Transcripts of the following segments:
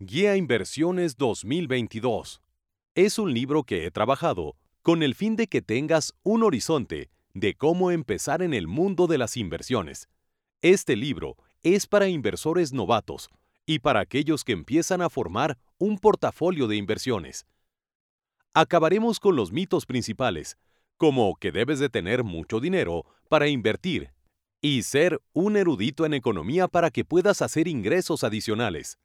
Guía Inversiones 2022. Es un libro que he trabajado con el fin de que tengas un horizonte de cómo empezar en el mundo de las inversiones. Este libro es para inversores novatos y para aquellos que empiezan a formar un portafolio de inversiones. Acabaremos con los mitos principales, como que debes de tener mucho dinero para invertir y ser un erudito en economía para que puedas hacer ingresos adicionales.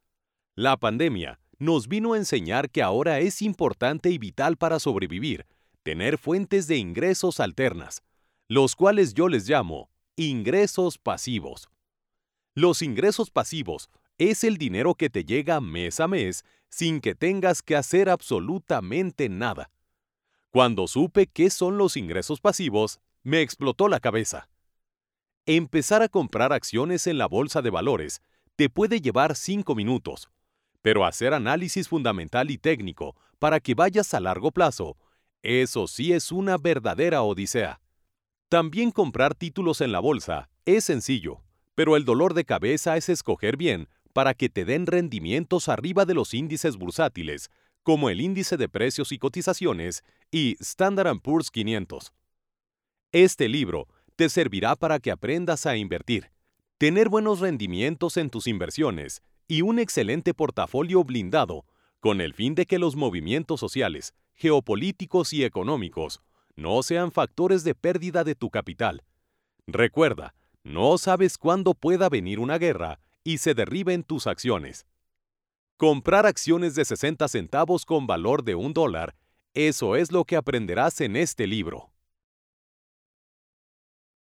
La pandemia nos vino a enseñar que ahora es importante y vital para sobrevivir tener fuentes de ingresos alternas, los cuales yo les llamo ingresos pasivos. Los ingresos pasivos es el dinero que te llega mes a mes sin que tengas que hacer absolutamente nada. Cuando supe qué son los ingresos pasivos, me explotó la cabeza. Empezar a comprar acciones en la bolsa de valores te puede llevar 5 minutos, pero hacer análisis fundamental y técnico para que vayas a largo plazo, eso sí es una verdadera odisea. También comprar títulos en la bolsa es sencillo, pero el dolor de cabeza es escoger bien para que te den rendimientos arriba de los índices bursátiles, como el índice de precios y cotizaciones y Standard Poor's 500. Este libro te servirá para que aprendas a invertir, tener buenos rendimientos en tus inversiones y un excelente portafolio blindado con el fin de que los movimientos sociales, geopolíticos y económicos no sean factores de pérdida de tu capital. Recuerda, no sabes cuándo pueda venir una guerra y se derriben tus acciones. Comprar acciones de 60 centavos con valor de un dólar, eso es lo que aprenderás en este libro.